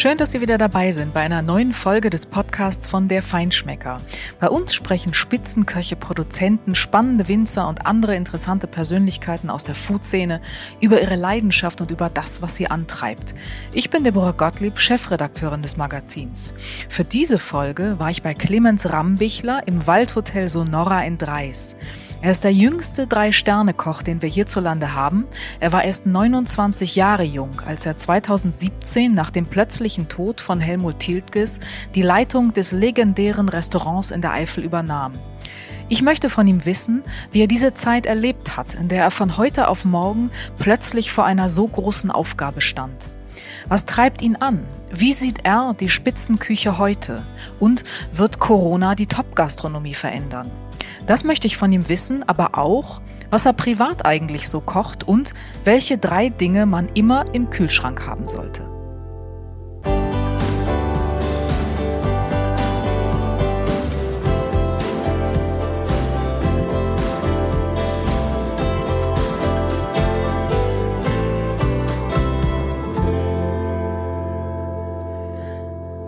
Schön, dass Sie wieder dabei sind bei einer neuen Folge des Podcasts von Der Feinschmecker. Bei uns sprechen Spitzenköche, Produzenten, spannende Winzer und andere interessante Persönlichkeiten aus der Foodszene über ihre Leidenschaft und über das, was sie antreibt. Ich bin Deborah Gottlieb, Chefredakteurin des Magazins. Für diese Folge war ich bei Clemens Rambichler im Waldhotel Sonora in Dreis. Er ist der jüngste Drei-Sterne-Koch, den wir hierzulande haben. Er war erst 29 Jahre jung, als er 2017 nach dem plötzlichen Tod von Helmut Tiltges die Leitung des legendären Restaurants in der Eifel übernahm. Ich möchte von ihm wissen, wie er diese Zeit erlebt hat, in der er von heute auf morgen plötzlich vor einer so großen Aufgabe stand. Was treibt ihn an? Wie sieht er die Spitzenküche heute? Und wird Corona die Top-Gastronomie verändern? Das möchte ich von ihm wissen, aber auch, was er privat eigentlich so kocht und welche drei Dinge man immer im Kühlschrank haben sollte.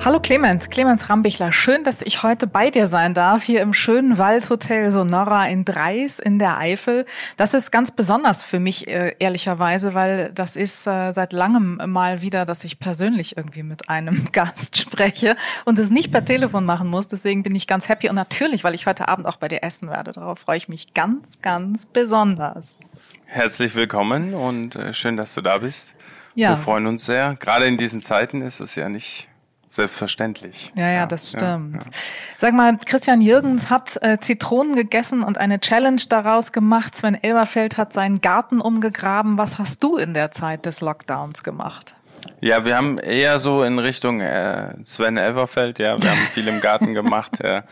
Hallo Clemens, Clemens Rambichler. Schön, dass ich heute bei dir sein darf, hier im schönen Waldhotel Sonora in Dreis in der Eifel. Das ist ganz besonders für mich, äh, ehrlicherweise, weil das ist äh, seit langem mal wieder, dass ich persönlich irgendwie mit einem Gast spreche und es nicht per Telefon machen muss. Deswegen bin ich ganz happy und natürlich, weil ich heute Abend auch bei dir essen werde. Darauf freue ich mich ganz, ganz besonders. Herzlich willkommen und äh, schön, dass du da bist. Ja. Wir freuen uns sehr. Gerade in diesen Zeiten ist es ja nicht Selbstverständlich. Ja, ja, das stimmt. Ja, ja. Sag mal, Christian Jürgens hat äh, Zitronen gegessen und eine Challenge daraus gemacht. Sven Elberfeld hat seinen Garten umgegraben. Was hast du in der Zeit des Lockdowns gemacht? Ja, wir haben eher so in Richtung äh, Sven Elberfeld, ja, wir haben viel im Garten gemacht. Äh,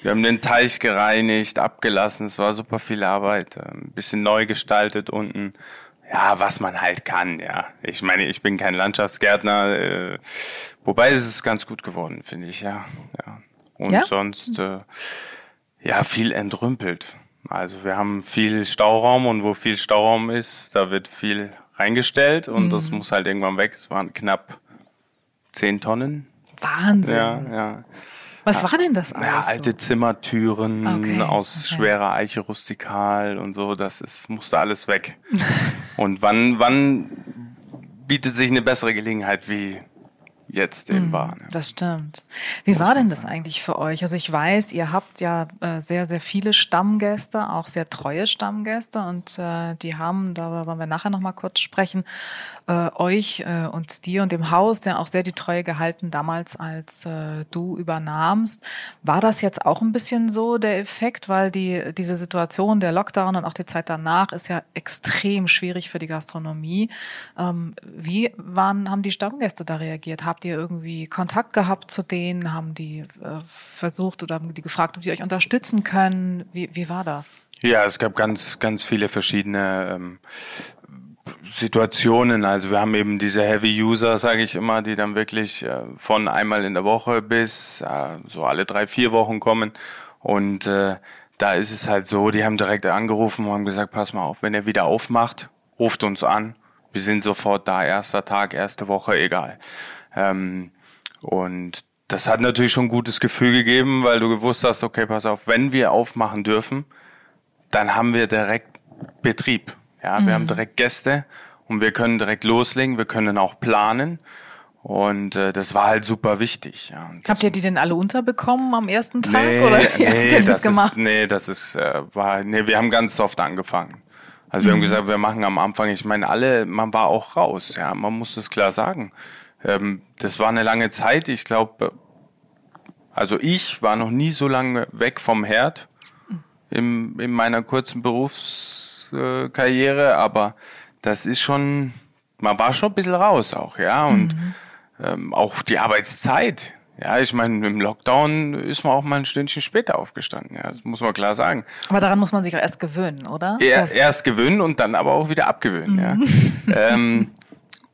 wir haben den Teich gereinigt, abgelassen, es war super viel Arbeit, äh, ein bisschen neu gestaltet unten ja, was man halt kann, ja. Ich meine, ich bin kein Landschaftsgärtner, äh, wobei es ist ganz gut geworden, finde ich, ja. ja. Und ja? sonst, äh, ja, viel entrümpelt. Also wir haben viel Stauraum und wo viel Stauraum ist, da wird viel reingestellt und mhm. das muss halt irgendwann weg. Es waren knapp zehn Tonnen. Wahnsinn. Ja, ja. Was war denn das alles? Ja, alte Zimmertüren okay, aus okay. schwerer Eiche rustikal und so, das ist, musste alles weg. und wann, wann bietet sich eine bessere Gelegenheit wie jetzt eben mm, war. Ne? Das stimmt. Wie war denn das eigentlich für euch? Also ich weiß, ihr habt ja äh, sehr, sehr viele Stammgäste, auch sehr treue Stammgäste und äh, die haben, darüber wollen wir nachher nochmal kurz sprechen, äh, euch äh, und dir und dem Haus, der auch sehr die Treue gehalten damals, als äh, du übernahmst. War das jetzt auch ein bisschen so der Effekt, weil die diese Situation, der Lockdown und auch die Zeit danach ist ja extrem schwierig für die Gastronomie. Ähm, wie waren, haben die Stammgäste da reagiert? Habt ihr irgendwie Kontakt gehabt zu denen? Haben die äh, versucht oder haben die gefragt, ob sie euch unterstützen können? Wie, wie war das? Ja, es gab ganz, ganz viele verschiedene ähm, Situationen. Also wir haben eben diese Heavy User, sage ich immer, die dann wirklich äh, von einmal in der Woche bis äh, so alle drei, vier Wochen kommen. Und äh, da ist es halt so, die haben direkt angerufen und haben gesagt, pass mal auf, wenn ihr wieder aufmacht, ruft uns an. Wir sind sofort da, erster Tag, erste Woche, egal. Ähm, und das hat natürlich schon ein gutes Gefühl gegeben, weil du gewusst hast, okay, pass auf, wenn wir aufmachen dürfen, dann haben wir direkt Betrieb. Ja, mhm. wir haben mhm. direkt Gäste und wir können direkt loslegen, wir können auch planen. Und äh, das war halt super wichtig. Ja. Habt ihr die denn alle unterbekommen am ersten Tag? Nee, oder wie nee, habt ihr das, das gemacht? Ist, nee, das ist, äh, war, nee, wir haben ganz soft angefangen. Also wir mhm. haben gesagt, wir machen am Anfang, ich meine, alle, man war auch raus, ja, man muss das klar sagen. Ähm, das war eine lange Zeit. Ich glaube, also ich war noch nie so lange weg vom Herd im, in meiner kurzen Berufskarriere, aber das ist schon, man war schon ein bisschen raus auch, ja. Und mhm. ähm, auch die Arbeitszeit. Ja, ich meine, im Lockdown ist man auch mal ein Stündchen später aufgestanden. Ja, das muss man klar sagen. Aber daran muss man sich auch erst gewöhnen, oder? Er, erst gewöhnen und dann aber auch wieder abgewöhnen. Mhm. Ja. ähm,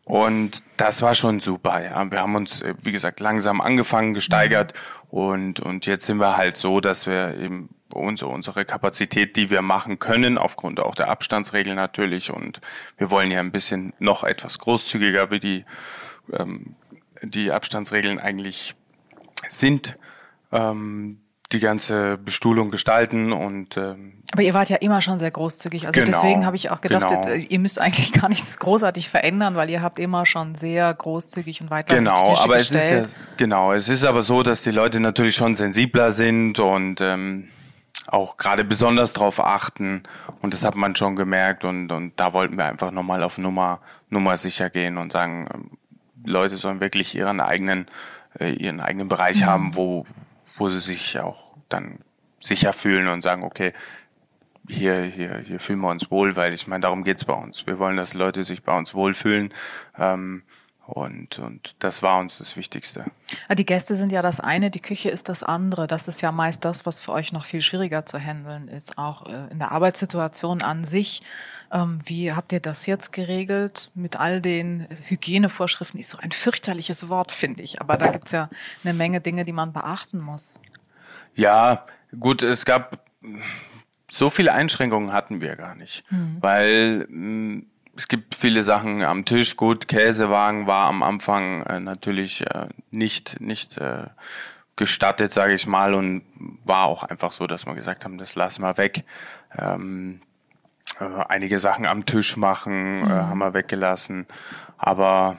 und das war schon super, ja. Wir haben uns, äh, wie gesagt, langsam angefangen, gesteigert und, und jetzt sind wir halt so, dass wir eben unsere, unsere Kapazität, die wir machen können, aufgrund auch der Abstandsregeln natürlich und wir wollen ja ein bisschen noch etwas großzügiger wie die ähm, die Abstandsregeln eigentlich sind. Ähm, die ganze Bestuhlung gestalten und ähm, aber ihr wart ja immer schon sehr großzügig also genau, deswegen habe ich auch gedacht genau. äh, ihr müsst eigentlich gar nichts großartig verändern weil ihr habt immer schon sehr großzügig und weitläufig genau Tische aber es gestellt. ist ja, genau es ist aber so dass die Leute natürlich schon sensibler sind und ähm, auch gerade besonders darauf achten und das hat man schon gemerkt und und da wollten wir einfach nochmal auf Nummer Nummer sicher gehen und sagen ähm, Leute sollen wirklich ihren eigenen äh, ihren eigenen Bereich Mhm. haben wo wo sie sich auch dann sicher fühlen und sagen, okay, hier, hier, hier fühlen wir uns wohl, weil ich meine, darum geht's bei uns. Wir wollen, dass Leute sich bei uns wohlfühlen. Ähm, und, und das war uns das Wichtigste. Ah, Die Gäste sind ja das eine, die Küche ist das andere. Das ist ja meist das, was für euch noch viel schwieriger zu handeln ist, auch äh, in der Arbeitssituation an sich. Ähm, Wie habt ihr das jetzt geregelt mit all den Hygienevorschriften? Ist so ein fürchterliches Wort, finde ich. Aber da gibt's ja eine Menge Dinge, die man beachten muss. Ja, gut, es gab so viele Einschränkungen hatten wir gar nicht, weil mh, es gibt viele Sachen am Tisch. Gut, Käsewagen war am Anfang äh, natürlich äh, nicht nicht äh, gestattet, sage ich mal, und war auch einfach so, dass wir gesagt haben, das lassen wir weg. Ähm, äh, einige Sachen am Tisch machen, äh, haben wir weggelassen. Aber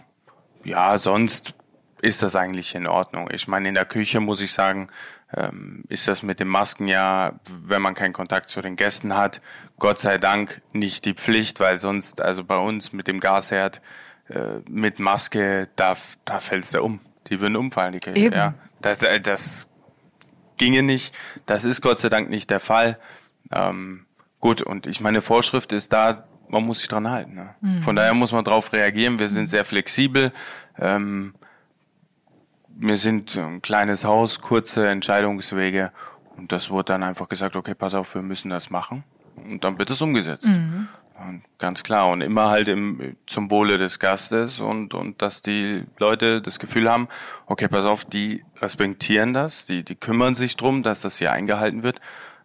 ja, sonst ist das eigentlich in Ordnung. Ich meine, in der Küche muss ich sagen, ist das mit den Masken ja, wenn man keinen Kontakt zu den Gästen hat, Gott sei Dank nicht die Pflicht, weil sonst, also bei uns mit dem Gasherd, äh, mit Maske, da, da fällt's da um. Die würden umfallen, die. Eben. Ja. Das, äh, das ginge nicht. Das ist Gott sei Dank nicht der Fall. Ähm, gut, und ich meine, Vorschrift ist da, man muss sich dran halten. Ne? Von daher muss man darauf reagieren. Wir sind sehr flexibel. Ähm, wir sind ein kleines Haus, kurze Entscheidungswege. Und das wurde dann einfach gesagt, okay, pass auf, wir müssen das machen. Und dann wird es umgesetzt. Und ganz klar. Und immer halt im, zum Wohle des Gastes und, und dass die Leute das Gefühl haben, okay, pass auf, die respektieren das, die, die kümmern sich drum, dass das hier eingehalten wird.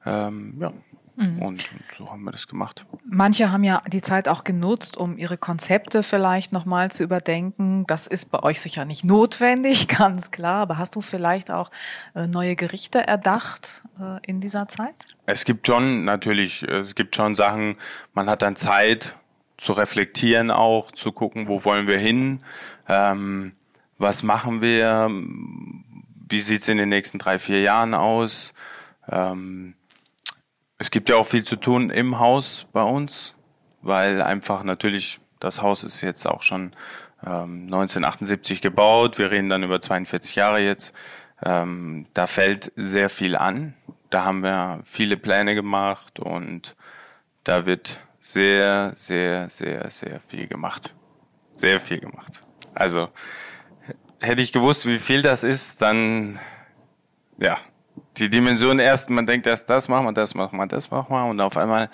Ähm, ja. Und, und so haben wir das gemacht. Manche haben ja die Zeit auch genutzt, um ihre Konzepte vielleicht nochmal zu überdenken. Das ist bei euch sicher nicht notwendig, ganz klar. Aber hast du vielleicht auch äh, neue Gerichte erdacht äh, in dieser Zeit? Es gibt schon natürlich, äh, es gibt schon Sachen, man hat dann Zeit zu reflektieren auch, zu gucken, wo wollen wir hin, ähm, was machen wir, wie sieht's in den nächsten drei, vier Jahren aus. Ähm, es gibt ja auch viel zu tun im Haus bei uns, weil einfach natürlich das Haus ist jetzt auch schon ähm, 1978 gebaut. Wir reden dann über 42 Jahre jetzt. Ähm, da fällt sehr viel an. Da haben wir viele Pläne gemacht und da wird sehr, sehr, sehr, sehr viel gemacht. Sehr viel gemacht. Also hätte ich gewusst, wie viel das ist, dann ja, die Dimension erst, man denkt erst, das machen wir, das machen wir, das machen wir und auf einmal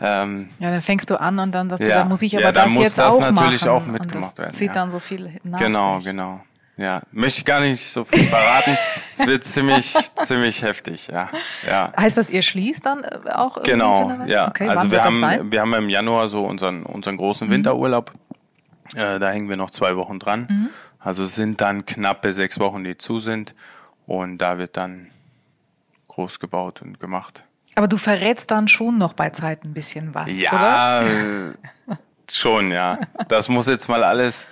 ähm, Ja, dann fängst du an und dann sagst du, Ja. da muss ich aber Ja, dann das muss jetzt das auch natürlich machen. auch und mitgemacht das werden, zieht ja. dann so viel nach Genau, sich. genau. Ja, möchte ich gar nicht so viel verraten. es wird ziemlich, ziemlich heftig, ja. ja. Heißt das, ihr schließt dann äh, auch irgendwie Genau, ja. Okay, also wir haben? Mhm. wir haben im Januar so unseren, unseren großen Winterurlaub. Äh, da hängen wir noch zwei Wochen dran. Mhm. Also es sind dann knappe sechs Wochen, die zu sind. Und da wird dann groß gebaut und gemacht. Aber du verrätst dann schon noch bei Zeit ein bisschen was, oder? Ja, äh, schon, ja. Das muss jetzt mal alles,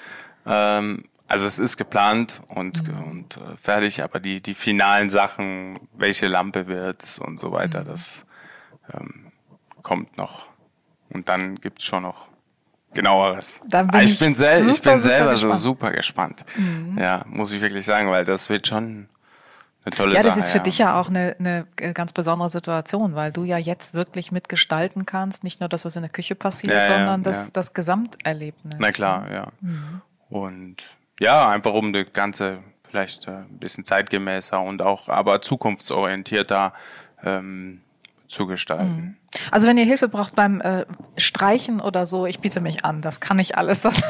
ähm, also es ist geplant und, Mhm. und äh, fertig, aber die, die finalen Sachen, welche Lampe wird's und so Mhm. weiter, das ähm, kommt noch. Und dann gibt's schon noch genaueres. Dann bin Ah, ich, ich bin sel ich super, bin super selber so gespannt. Mhm. super gespannt. Ja, muss ich wirklich sagen, weil das wird schon eine tolle Ja, Sache. das ist für dich ja auch eine, eine äh, ganz besondere Situation, weil du ja jetzt wirklich mitgestalten kannst, nicht nur das, was in der Küche passiert, Ja, ja, sondern das, ja. das Gesamterlebnis. Na klar, ja. Und ja, einfach um das Ganze vielleicht äh, ein bisschen zeitgemäßer und auch aber zukunftsorientierter ähm, zu gestalten. Also wenn ihr Hilfe braucht beim äh, Streichen oder so, ich biete mich an, das kann ich alles. Das,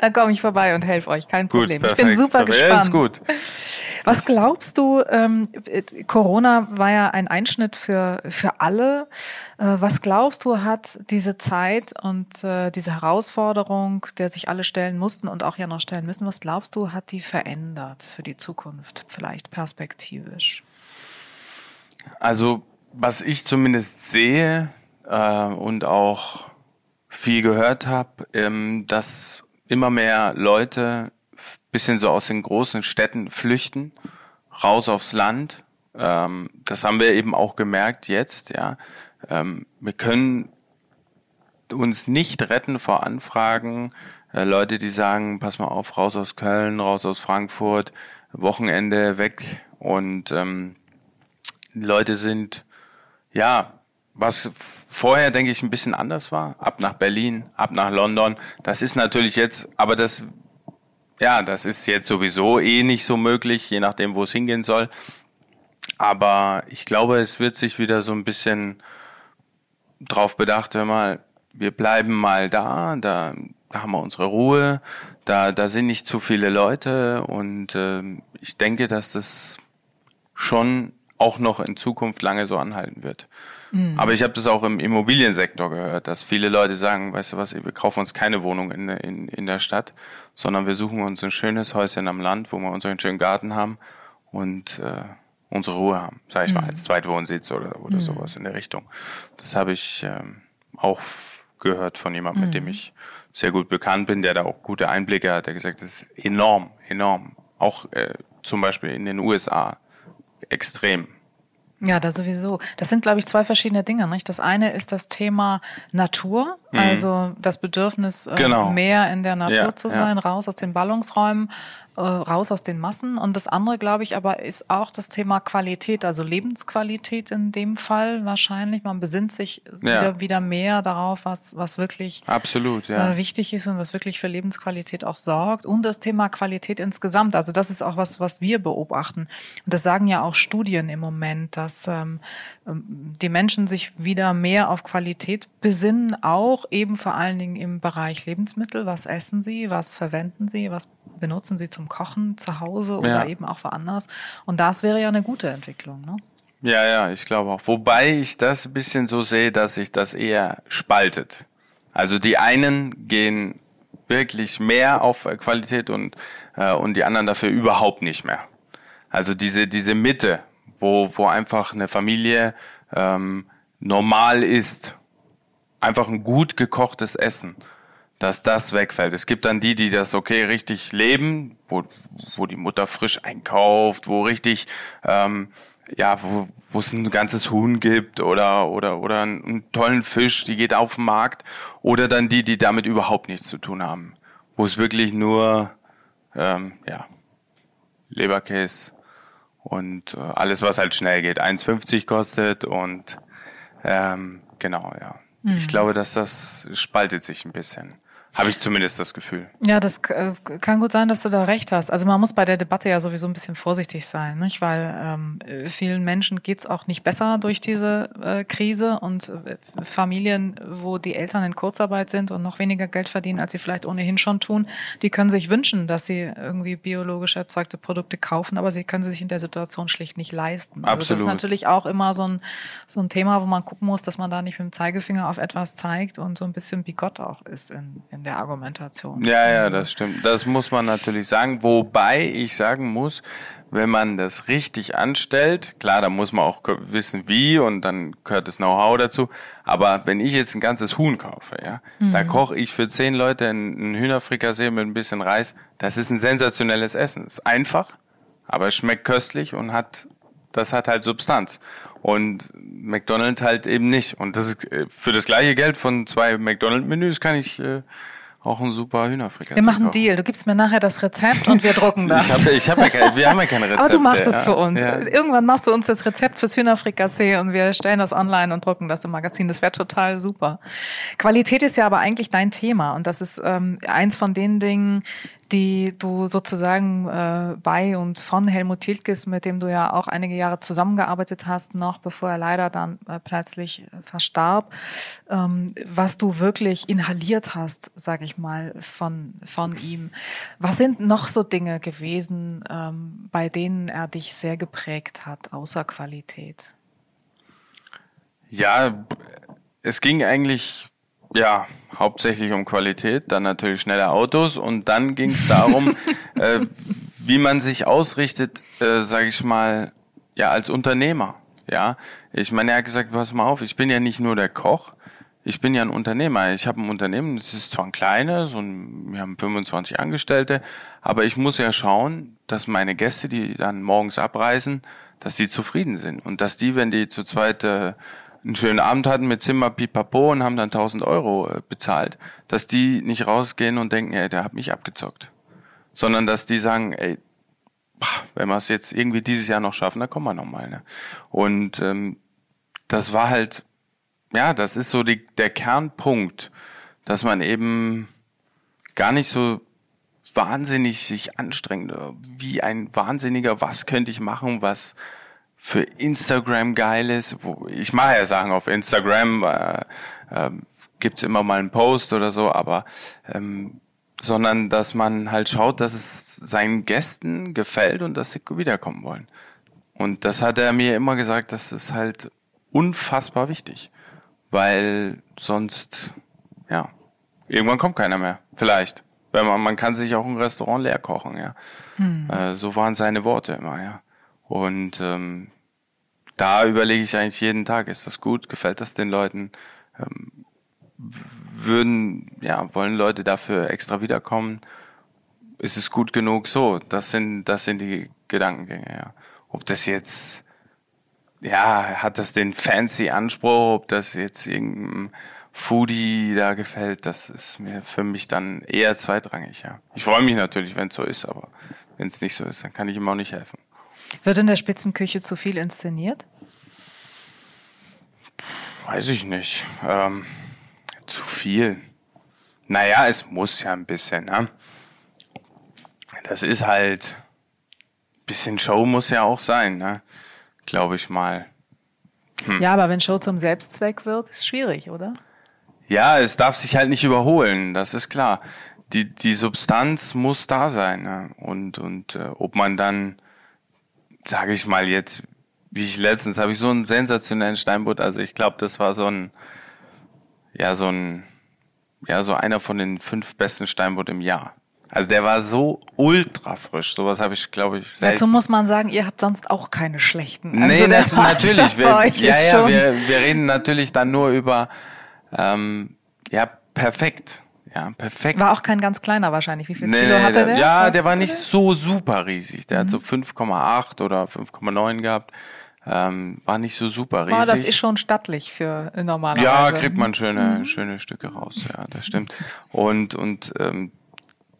dann komme ich vorbei und helfe euch, kein Problem. ich bin super perfekt. gespannt. Ist gut. Was glaubst du, ähm, Corona war ja ein Einschnitt für, für alle. Äh, was glaubst du, hat diese Zeit und äh, diese Herausforderung, der sich alle stellen mussten und auch ja noch stellen müssen, was glaubst du, hat die verändert für die Zukunft, vielleicht perspektivisch? Also, was ich zumindest sehe äh, und auch viel gehört habe, ähm, dass immer mehr Leute bisschen so aus den großen Städten flüchten, raus aufs Land. Ähm, das haben wir eben auch gemerkt jetzt, ja. Ähm, wir können uns nicht retten vor Anfragen. Äh, Leute, die sagen, pass mal auf, raus aus Köln, raus aus Frankfurt, Wochenende weg. Und ähm, Leute sind, ja, was vorher, denke ich, ein bisschen anders war, ab nach Berlin, ab nach London. Das ist natürlich jetzt, aber das ja, das ist jetzt sowieso eh nicht so möglich, je nachdem, wo es hingehen soll. Aber ich glaube, es wird sich wieder so ein bisschen drauf bedacht, wenn mal, wir bleiben mal da, da, haben wir unsere Ruhe, da, da sind nicht zu viele Leute und äh, ich denke, dass das schon auch noch in Zukunft lange so anhalten wird. Mhm. Aber ich habe das auch im Immobiliensektor gehört, dass viele Leute sagen, weißt du was, wir kaufen uns keine Wohnung in, in, in der Stadt, sondern wir suchen uns ein schönes Häuschen am Land, wo wir unseren schönen Garten haben und äh, unsere Ruhe haben, sag ich mhm. mal, als Zweitwohnsitz oder, oder mhm. sowas in der Richtung. Das habe ich ähm, auch gehört von jemandem, mit dem mhm. ich sehr gut bekannt bin, der da auch gute Einblicke hat, der gesagt, das ist enorm, enorm. Auch äh, zum Beispiel in den USA extrem. Ja, da sowieso. Das sind, glaube ich, zwei verschiedene Dinge. Nicht? Das eine ist das Thema Natur, mhm. also das Bedürfnis, äh, genau. mehr in der Natur ja, zu sein, ja. raus aus den Ballungsräumen, äh, raus aus den Massen. Und das andere, glaube ich, aber ist auch das Thema Qualität, also Lebensqualität in dem Fall wahrscheinlich. Man besinnt sich ja. wieder, wieder mehr darauf, was, was wirklich Absolut, äh, wichtig ist und was wirklich für Lebensqualität auch sorgt. Und das Thema Qualität insgesamt. Also das ist auch was, was wir beobachten. Und das sagen ja auch Studien im Moment, dass ähm, ähm die Menschen sich wieder mehr auf Qualität besinnen, auch eben vor allen Dingen im Bereich Lebensmittel. Was essen sie? Was verwenden sie? Was benutzen sie zum Kochen zu Hause oder ja. eben auch woanders. Und das wäre ja eine gute Entwicklung. Ne? Ja, ja, ich glaube auch. Wobei ich das ein bisschen so sehe, dass sich das eher spaltet. Also die einen gehen wirklich mehr auf Qualität und, äh, und die anderen dafür überhaupt nicht mehr. Also diese, diese Mitte, wo, wo einfach eine Familie ähm, normal ist, einfach ein gut gekochtes Essen dass das wegfällt. Es gibt dann die, die das okay richtig leben, wo, wo die Mutter frisch einkauft, wo richtig, ähm, ja, wo, wo es ein ganzes Huhn gibt oder, oder, oder einen tollen Fisch, die geht auf den Markt. Oder dann die, die damit überhaupt nichts zu tun haben. Wo es wirklich nur, ähm, ja, Leberkäse und äh, alles, was halt schnell geht. 1,50 kostet und ähm, genau, ja. Mhm. Ich glaube, dass das spaltet sich ein bisschen. Habe ich zumindest das Gefühl. Ja, das äh, kann gut sein, dass du da recht hast. Also man muss bei der Debatte ja sowieso ein bisschen vorsichtig sein, nicht? weil ähm, vielen Menschen geht's auch nicht besser durch diese äh, Krise und äh, Familien, wo die Eltern in Kurzarbeit sind und noch weniger Geld verdienen, als sie vielleicht ohnehin schon tun, die können sich wünschen, dass sie irgendwie biologisch erzeugte Produkte kaufen, aber sie können sie sich in der Situation schlicht nicht leisten. Absolut. Also das ist natürlich auch immer so ein, so ein Thema, wo man gucken muss, dass man da nicht mit dem Zeigefinger auf etwas zeigt und so ein bisschen bigott auch ist in, in der Argumentation. Ja, ja, das stimmt. Das muss man natürlich sagen. Wobei ich sagen muss, wenn man das richtig anstellt, klar, da muss man auch wissen, wie und dann gehört das Know-how dazu. Aber wenn ich jetzt ein ganzes Huhn kaufe, ja, mhm. da koche ich für zehn Leute einen Hühnerfrikassee mit ein bisschen Reis. Das ist ein sensationelles Essen. Ist einfach, aber es schmeckt köstlich und hat, das hat halt Substanz. Und McDonald's halt eben nicht. Und das ist äh, für das gleiche Geld von zwei McDonald's-Menüs kann ich äh, auch ein super Hühnerfrikassee. Wir machen einen Deal. Du gibst mir nachher das Rezept und wir drucken das. ich hab, ich hab ja wir haben ja keine Rezepte. Aber du machst es für uns. Ja. Irgendwann machst du uns das Rezept fürs Hühnerfrikassee und wir stellen das online und drucken das im Magazin. Das wäre total super. Qualität ist ja aber eigentlich dein Thema und das ist ähm, eins von den Dingen, die du sozusagen äh, bei und von Helmut Tilkes, mit dem du ja auch einige Jahre zusammengearbeitet hast, noch bevor er leider dann äh, plötzlich verstarb, ähm, was du wirklich inhaliert hast, sage ich mal, von, von ihm. Was sind noch so Dinge gewesen, ähm, bei denen er dich sehr geprägt hat, außer Qualität? Ja, es ging eigentlich ja hauptsächlich um Qualität, dann natürlich schnelle Autos und dann ging es darum, äh, wie man sich ausrichtet, äh, sage ich mal, ja als Unternehmer. Ja, ich meine, er hat gesagt, pass mal auf, ich bin ja nicht nur der Koch, ich bin ja ein Unternehmer. Ich habe ein Unternehmen, das ist zwar ein kleines und wir haben 25 Angestellte, aber ich muss ja schauen, dass meine Gäste, die dann morgens abreisen, dass die zufrieden sind und dass die, wenn die zu zweit äh, einen schönen Abend hatten mit Zimmer Pipapo und haben dann 1000 Euro äh, bezahlt, dass die nicht rausgehen und denken, ey, der hat mich abgezockt. Sondern dass die sagen, ey, wenn wir es jetzt irgendwie dieses Jahr noch schaffen, dann kommen wir nochmal. Ne? Und ähm, das war halt, ja, das ist so die, der Kernpunkt, dass man eben gar nicht so wahnsinnig sich anstrengt, wie ein Wahnsinniger, was könnte ich machen, was für Instagram geil ist. Wo, ich mache ja Sachen auf Instagram, äh, äh, gibt immer mal einen Post oder so, aber ähm, sondern dass man halt schaut, dass es seinen Gästen gefällt und dass sie wiederkommen wollen. Und das hat er mir immer gesagt, das ist halt unfassbar wichtig, weil sonst, ja, irgendwann kommt keiner mehr. Vielleicht. Weil man, man kann sich auch ein Restaurant leer kochen, ja. Hm. Äh, so waren seine Worte immer, ja. Und ähm, da überlege ich eigentlich jeden Tag, ist das gut, gefällt das den Leuten? Ähm, würden, ja, wollen Leute dafür extra wiederkommen? Ist es gut genug? So, das sind, das sind die Gedankengänge, ja. Ob das jetzt, ja, hat das den fancy Anspruch, ob das jetzt irgendein Foodie da gefällt, das ist mir für mich dann eher zweitrangig, ja. Ich freue mich natürlich, wenn es so ist, aber wenn es nicht so ist, dann kann ich ihm auch nicht helfen. Wird in der Spitzenküche zu viel inszeniert? Weiß ich nicht. Ähm, zu viel. Naja, es muss ja ein bisschen, ne? Das ist halt, ein bisschen Show muss ja auch sein, ne? Glaube ich mal. Hm. Ja, aber wenn Show zum Selbstzweck wird, ist schwierig, oder? Ja, es darf sich halt nicht überholen, das ist klar. Die, die Substanz muss da sein. Ne? Und, und äh, ob man dann sage ich mal jetzt, wie ich letztens habe ich so einen sensationellen Steinbutt, also ich glaube, das war so ein, ja, so ein, ja, so einer von den fünf besten Steinbutt im Jahr. Also der war so ultra frisch. Sowas habe ich, glaube ich, selten. Dazu muss man sagen, ihr habt sonst auch keine schlechten. Also nee, nat natürlich. Wir, ja, ja, wir, wir reden natürlich dann nur über ähm, ja, perfekt. Ja, perfekt. War auch kein ganz kleiner wahrscheinlich. Wie viel nee, Kilo hatte der? Ja, Was der war nicht so super riesig. Der mhm. hat so 5,8 oder 5,9 gehabt. Ähm, war nicht so super riesig. Oh, das ist schon stattlich für normalerweise. Ja, kriegt man schöne, mhm. schöne Stücke raus. Ja, das stimmt. Und, und ähm,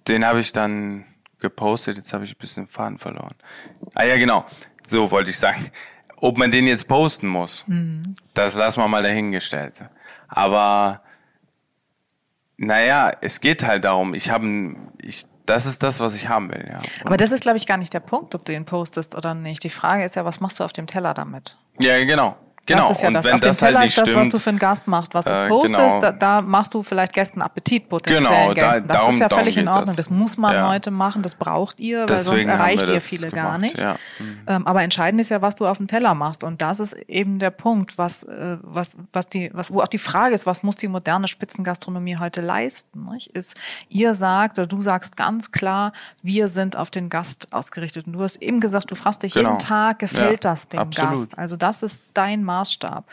den habe ich dann gepostet. Jetzt habe ich ein bisschen Faden verloren. Ah ja, genau. So wollte ich sagen. Ob man den jetzt posten muss, mhm. das lassen wir mal dahingestellt. Aber naja, es geht halt darum, ich habe ich, das ist das, was ich haben will, ja. Und Aber das ist, glaube ich, gar nicht der Punkt, ob du ihn postest oder nicht. Die Frage ist ja, was machst du auf dem Teller damit? Ja, genau. Genau. Das ist ja und das. Auf dem Teller halt ist das, was du für einen Gast machst. Was du äh, postest, genau. da, da, machst du vielleicht Gästen Appetit, potenziellen genau, Gästen. Das darum, ist ja völlig in Ordnung. Das. das. muss man ja. heute machen, das braucht ihr, weil Deswegen sonst erreicht ihr viele gemacht. gar nicht. Ja. Mhm. Ähm, aber entscheidend ist ja, was du auf dem Teller machst. Und das ist eben der Punkt, was, äh, was, was die, was, wo auch die Frage ist, was muss die moderne Spitzengastronomie heute leisten? Nicht? Ist, ihr sagt oder du sagst ganz klar, wir sind auf den Gast ausgerichtet. Und du hast eben gesagt, du fragst dich genau. jeden Tag, gefällt ja, das dem absolut. Gast? Also das ist dein Maßstab.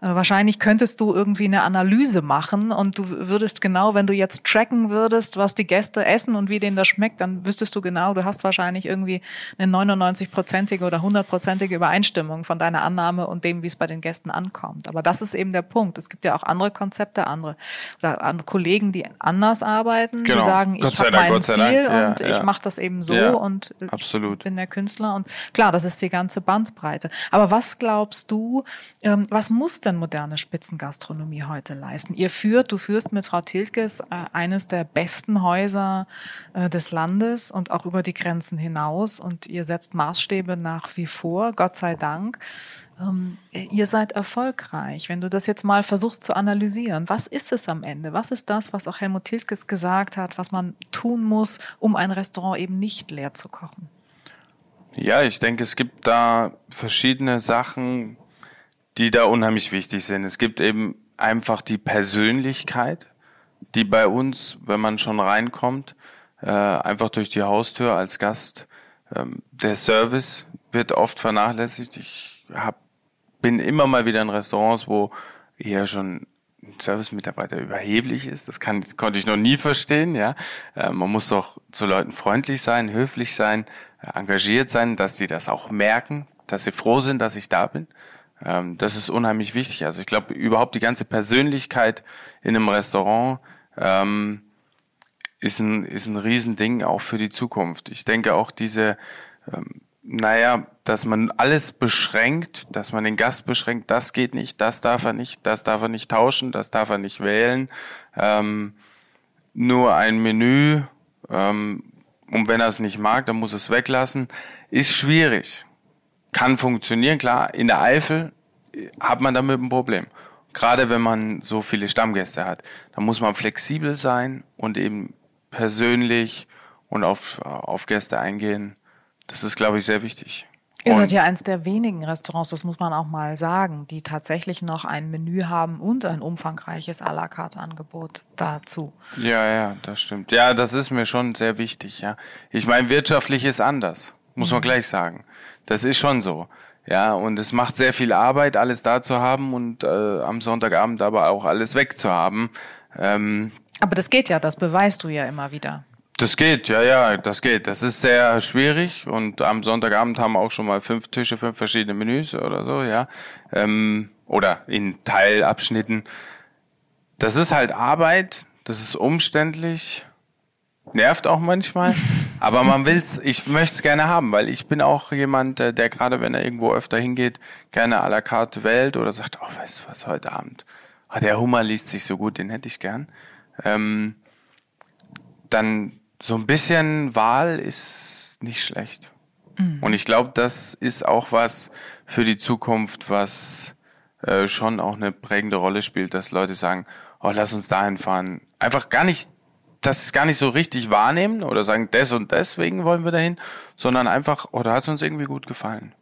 Äh, wahrscheinlich könntest du irgendwie eine Analyse machen und du würdest genau, wenn du jetzt tracken würdest, was die Gäste essen und wie denen das schmeckt, dann wüsstest du genau, du hast wahrscheinlich irgendwie eine 99-prozentige oder 100-prozentige Übereinstimmung von deiner Annahme und dem, wie es bei den Gästen ankommt. Aber das ist eben der Punkt. Es gibt ja auch andere Konzepte, andere, oder andere Kollegen, die anders arbeiten, genau. die sagen, ich habe meinen Stil ja, und ja. ich mache das eben so ja, und absolut. bin der Künstler. Und klar, das ist die ganze Bandbreite. Aber was glaubst du, was muss denn moderne Spitzengastronomie heute leisten? Ihr führt, du führst mit Frau Tilkes äh, eines der besten Häuser äh, des Landes und auch über die Grenzen hinaus und ihr setzt Maßstäbe nach wie vor, Gott sei Dank. Ähm, ihr seid erfolgreich. Wenn du das jetzt mal versuchst zu analysieren, was ist es am Ende? Was ist das, was auch Helmut Tilkes gesagt hat, was man tun muss, um ein Restaurant eben nicht leer zu kochen? Ja, ich denke, es gibt da verschiedene Sachen, die da unheimlich wichtig sind. Es gibt eben einfach die Persönlichkeit, die bei uns, wenn man schon reinkommt, äh, einfach durch die Haustür als Gast, ähm, der Service wird oft vernachlässigt. Ich hab, bin immer mal wieder in Restaurants, wo eher schon ein Service-Mitarbeiter überheblich ist. Das kann, konnte ich noch nie verstehen. Ja, äh, man muss doch zu Leuten freundlich sein, höflich sein, äh, engagiert sein, dass sie das auch merken, dass sie froh sind, dass ich da bin. Ähm, das ist unheimlich wichtig. Also ich glaube, überhaupt die ganze Persönlichkeit in einem Restaurant ähm, ist ein, ist ein Riesending auch für die Zukunft. Ich denke auch diese, ähm, naja, dass man alles beschränkt, dass man den Gast beschränkt, das geht nicht, das darf er nicht, das darf er nicht tauschen, das darf er nicht wählen. Ähm, nur ein Menü, ähm, und wenn er es nicht mag, dann muss es weglassen, ist schwierig. Kann funktionieren, klar. In der Eifel hat man damit ein Problem. Gerade wenn man so viele Stammgäste hat. Da muss man flexibel sein und eben persönlich und auf, auf Gäste eingehen. Das ist, glaube ich, sehr wichtig. Ihr seid ja eins der wenigen Restaurants, das muss man auch mal sagen, die tatsächlich noch ein Menü haben und ein umfangreiches à la carte Angebot dazu. Ja, ja, das stimmt. Ja, das ist mir schon sehr wichtig, ja. Ich meine, wirtschaftlich ist anders, muss man mhm. gleich sagen. Das ist schon so. Ja, und es macht sehr viel Arbeit, alles da zu haben und äh, am Sonntagabend aber auch alles wegzuhaben. Ähm, aber das geht ja, das beweist du ja immer wieder. Das geht, ja, ja, das geht. Das ist sehr schwierig und am Sonntagabend haben wir auch schon mal fünf Tische, fünf verschiedene Menüs oder so, ja. Ähm, oder in Teilabschnitten. Das ist halt Arbeit, das ist umständlich, nervt auch manchmal, aber man will's, ich möchte es gerne haben, weil ich bin auch jemand, der, der gerade, wenn er irgendwo öfter hingeht, gerne à la carte wählt oder sagt, oh, weißt du was, heute Abend, oh, der Hummer liest sich so gut, den hätte ich gern. Ähm, dann so ein bisschen Wahl ist nicht schlecht. Mhm. Und ich glaube, das ist auch was für die Zukunft, was äh, schon auch eine prägende Rolle spielt, dass Leute sagen, oh, lass uns dahin fahren. Einfach gar nicht, das ist gar nicht so richtig wahrnehmen oder sagen, des und deswegen wollen wir dahin, sondern einfach, oh, da hat es uns irgendwie gut gefallen.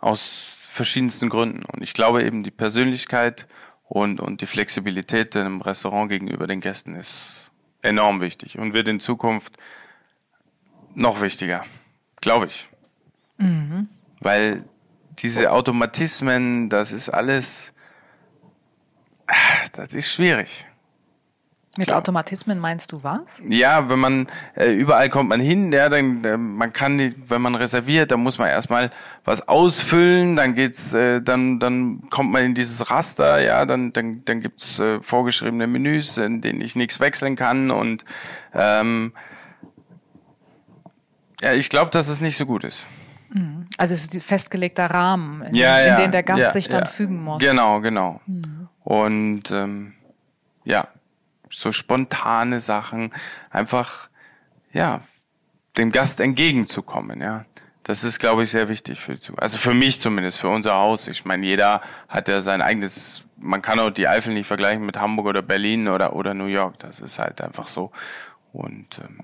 Aus verschiedensten Gründen. Und ich glaube eben, die Persönlichkeit und, und die Flexibilität im Restaurant gegenüber den Gästen ist enorm wichtig und wird in Zukunft noch wichtiger, glaube ich. Mhm. Weil diese Automatismen, das ist alles, das ist schwierig. Mit Klar. Automatismen meinst du was? Ja, wenn man äh, überall kommt man hin, ja, dann äh, man kann die, wenn man reserviert, dann muss man erstmal was ausfüllen, dann geht's, äh, dann dann kommt man in dieses Raster, ja, dann dann dann gibt's äh, vorgeschriebene Menüs, in denen ich nichts wechseln kann und ähm, ja, ich glaube, dass es nicht so gut ist. Mhm. Also es ist ein festgelegter Rahmen, in, ja, in den der Gast ja, sich dann fügen muss. Genau, genau. Mhm. Und ähm, ja, so spontane Sachen, einfach, ja, dem Gast entgegenzukommen, ja. Das ist, glaube ich, sehr wichtig für die Also für mich zumindest, für unser Haus. Ich meine, jeder hat ja sein eigenes, man kann auch die Eifel nicht vergleichen mit Hamburg oder Berlin oder, oder New York. Das ist halt einfach so. Und ähm,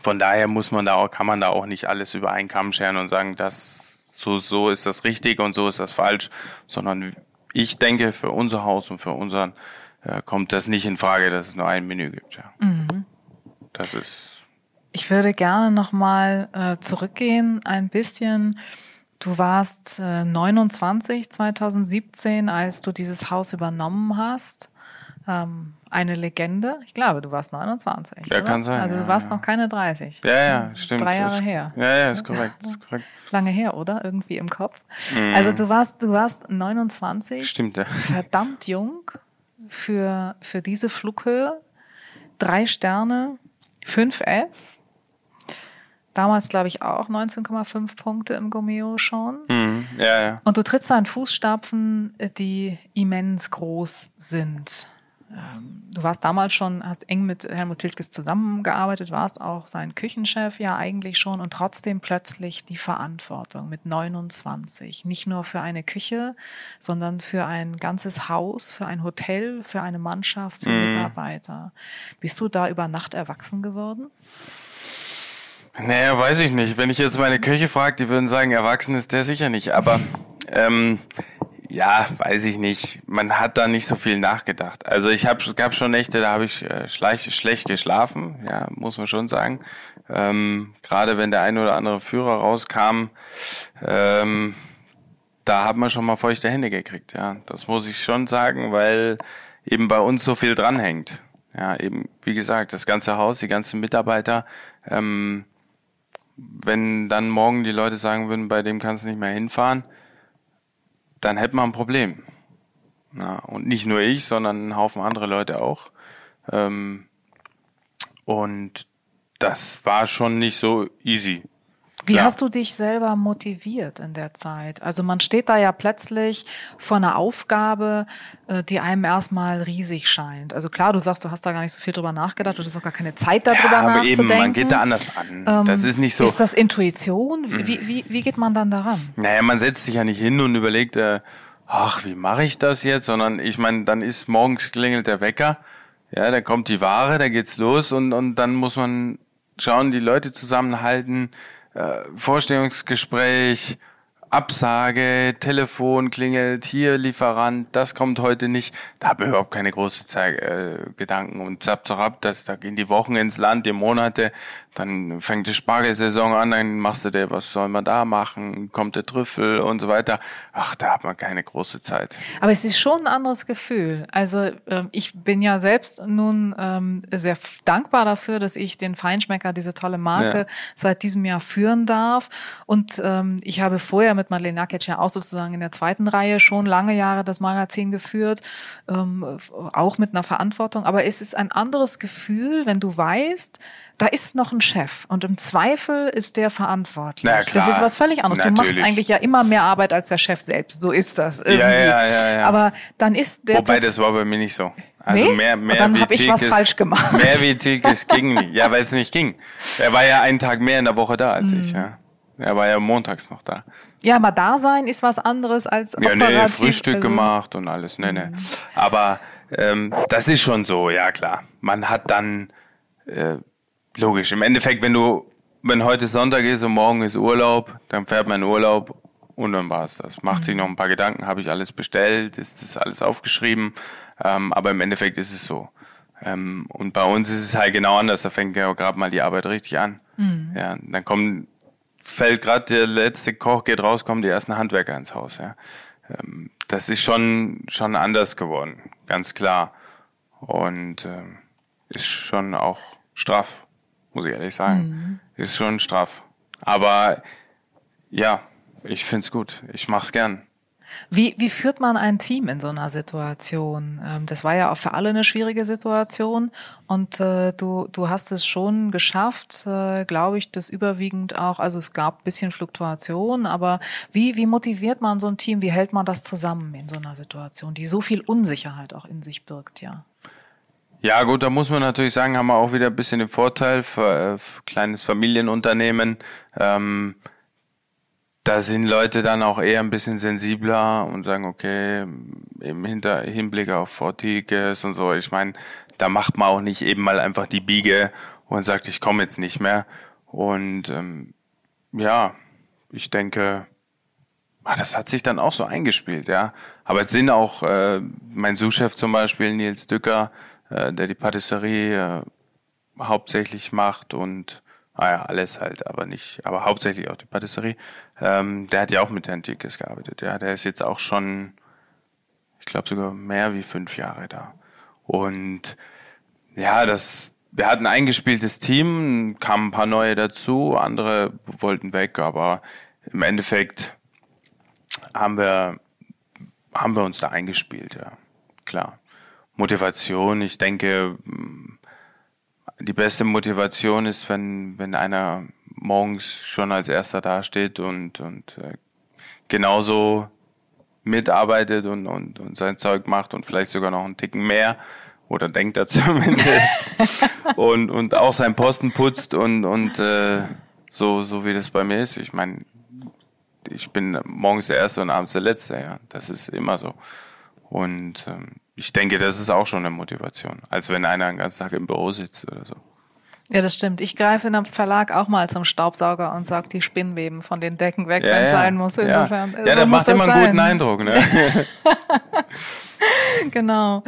von daher muss man da auch, kann man da auch nicht alles über einen Kamm scheren und sagen, das so, so ist das richtig und so ist das falsch, sondern ich denke, für unser Haus und für unseren ja, kommt das nicht in Frage, dass es nur ein Menü gibt. Ja. Mhm. Das ist. Ich würde gerne nochmal äh, zurückgehen ein bisschen. Du warst äh, 29 2017, als du dieses Haus übernommen hast. Ähm, eine Legende. Ich glaube, du warst 29. Ja, oder? kann sein. Also du warst ja. noch keine 30. Ja, ja, stimmt. Drei Jahre her. Ja, ja, ist korrekt, ist korrekt. Lange her, oder? Irgendwie im Kopf. Mhm. Also du warst, du warst 29. Stimmt, ja. Verdammt jung für, für diese Flughöhe. Drei Sterne, 5F. Damals, glaube ich, auch 19,5 Punkte im Gomeo schon. Mhm. Ja, ja. Und du trittst da in Fußstapfen, die immens groß sind. Ähm, du warst damals schon, hast eng mit Helmut Tilkes zusammengearbeitet, warst auch sein Küchenchef ja eigentlich schon und trotzdem plötzlich die Verantwortung mit 29. Nicht nur für eine Küche, sondern für ein ganzes Haus, für ein Hotel, für eine Mannschaft, für mhm. Mitarbeiter. Bist du da über Nacht erwachsen geworden? Naja, weiß ich nicht. Wenn ich jetzt meine Köche frage, die würden sagen, erwachsen ist der sicher nicht. Aber ähm, ja, weiß ich nicht. Man hat da nicht so viel nachgedacht. Also ich habe gab schon Nächte, da habe ich äh, schlecht, schlecht geschlafen, ja, muss man schon sagen. Ähm, Gerade wenn der ein oder andere Führer rauskam, ähm, da hat man schon mal feuchte Hände gekriegt, ja. Das muss ich schon sagen, weil eben bei uns so viel dranhängt. Ja, eben, wie gesagt, das ganze Haus, die ganzen Mitarbeiter. Ähm, wenn dann morgen die Leute sagen würden, bei dem kannst du nicht mehr hinfahren, dann hätten wir ein Problem. Na, und nicht nur ich, sondern ein Haufen andere Leute auch. Ähm, und das war schon nicht so easy. Wie ja. hast du dich selber motiviert in der Zeit? Also man steht da ja plötzlich vor einer Aufgabe, äh, die einem erstmal riesig scheint. Also klar, du sagst, du hast da gar nicht so viel drüber nachgedacht, du hast auch gar keine Zeit darüber ja, aber nachzudenken. Eben, man geht da anders an. Ähm, das ist nicht so. Ist das Intuition? Wie, wie, wie geht man dann daran? Naja, man setzt sich ja nicht hin und überlegt, äh, ach, wie mache ich das jetzt? Sondern ich meine, dann ist morgens klingelt der Wecker, ja, da kommt die Ware, da geht's los und, und dann muss man schauen, die Leute zusammenhalten, Vorstellungsgespräch, Absage, Telefon klingelt, hier Lieferant, das kommt heute nicht. Da habe ich überhaupt keine große Zeit, äh, Gedanken. Und zap, zap, das, da gehen die Wochen ins Land, die Monate, dann fängt die Spargelsaison an, dann machst du dir, was soll man da machen, kommt der Trüffel und so weiter. Ach, da hat man keine große Zeit. Aber es ist schon ein anderes Gefühl. Also ähm, ich bin ja selbst nun ähm, sehr dankbar dafür, dass ich den Feinschmecker, diese tolle Marke, ja. seit diesem Jahr führen darf. Und ähm, ich habe vorher mit Madeleine Nakic ja auch sozusagen in der zweiten Reihe schon lange Jahre das Magazin geführt, auch mit einer Verantwortung. Aber es ist ein anderes Gefühl, wenn du weißt, da ist noch ein Chef und im Zweifel ist der verantwortlich. Das ist was völlig anderes. Natürlich. Du machst eigentlich ja immer mehr Arbeit als der Chef selbst. So ist das. Irgendwie. Ja, ja, ja, ja. Aber dann ist der. Wobei, das war bei mir nicht so. Also nee? mehr, mehr dann habe ich was falsch gemacht. Mehr wie Tikis ging nicht. Ja, weil es nicht ging. Er war ja einen Tag mehr in der Woche da als mhm. ich. Ja. Er war ja montags noch da. Ja, aber da sein ist was anderes als ja, operativ. Nee, Frühstück also. gemacht und alles. Nee, nee. Mhm. Aber ähm, das ist schon so, ja klar. Man hat dann äh, Logisch. Im Endeffekt, wenn du, wenn heute Sonntag ist und morgen ist Urlaub, dann fährt man in Urlaub und dann war's das. Macht mhm. sich noch ein paar Gedanken, habe ich alles bestellt, ist das alles aufgeschrieben, ähm, aber im Endeffekt ist es so. Ähm, und bei uns ist es halt genau anders, da fängt ja gerade mal die Arbeit richtig an. Mhm. Ja, dann kommen, fällt gerade der letzte Koch geht raus, kommen die ersten Handwerker ins Haus. Ja. Ähm, das ist schon, schon anders geworden, ganz klar. Und ähm, ist schon auch straff muss ich ehrlich sagen. Mhm. Ist schon straff. Aber ja, ich find's gut. Ich mach's gern. Wie, wie führt man ein Team in so einer Situation? Ähm, das war ja auch für alle eine schwierige Situation und äh, du, du hast es schon geschafft, äh, glaube ich, das überwiegend auch, also es gab bisschen Fluktuation, aber wie, wie motiviert man so ein Team, wie hält man das zusammen in so einer Situation, die so viel Unsicherheit auch in sich birgt, ja? Ja, gut, da muss man natürlich sagen, haben wir auch wieder ein bisschen den Vorteil für, für kleines Familienunternehmen. Ähm, da sind Leute dann auch eher ein bisschen sensibler und sagen, okay, im Hinter Hinblick auf Fortiges und so. Ich meine, da macht man auch nicht eben mal einfach die Biege und sagt, ich komme jetzt nicht mehr. Und ähm, ja, ich denke, ah, das hat sich dann auch so eingespielt, ja. Aber es sind auch äh, mein Sous-Chef zum Beispiel, Nils Dücker, äh, der die Patisserie äh, hauptsächlich macht und ah ja, alles halt, aber nicht, aber hauptsächlich auch die Patisserie. Ähm, der hat ja auch mit Herrn Dickes gearbeitet. Ja, der ist jetzt auch schon, ich glaube sogar mehr wie fünf Jahre da. Und ja, das, wir hatten ein eingespieltes Team, kamen ein paar neue dazu, andere wollten weg, aber im Endeffekt haben wir, haben wir uns da eingespielt, ja, klar. Motivation, ich denke, die beste Motivation ist, wenn, wenn einer morgens schon als erster dasteht und, und äh, genauso mitarbeitet und, und, und sein Zeug macht und vielleicht sogar noch einen Ticken mehr oder denkt er zumindest und, und auch seinen Posten putzt und, und äh, so, so wie das bei mir ist. Ich meine, ich bin morgens der Erste und abends der Letzte, ja. Das ist immer so. Und ähm, ich denke, das ist auch schon eine Motivation, als wenn einer den ganzen Tag im Büro sitzt oder so. Ja, das stimmt. Ich greife in einem Verlag auch mal zum Staubsauger und sag die Spinnweben von den Decken weg, Ja, wenn es ja. sein muss. Insofern. Ja, ja so muss macht immer einen sein. guten Eindruck. Ne? Genau.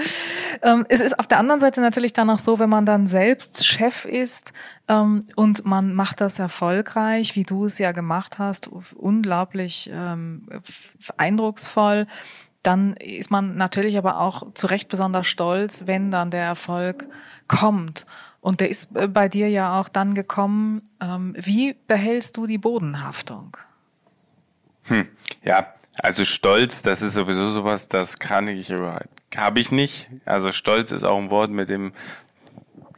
Ähm, es ist auf der anderen Seite natürlich dann auch so, wenn man dann selbst Chef ist ähm, und man macht das erfolgreich, wie du es ja gemacht hast, unglaublich ähm, eindrucksvoll, dann ist man natürlich aber auch zu Recht besonders stolz, wenn dann der Erfolg kommt. Und der ist äh, bei dir ja auch dann gekommen. Ähm, wie behältst du die Bodenhaftung? Ja, also Stolz, das ist sowieso sowas, das kann ich überhaupt, habe ich nicht. Also Stolz ist auch ein Wort, mit dem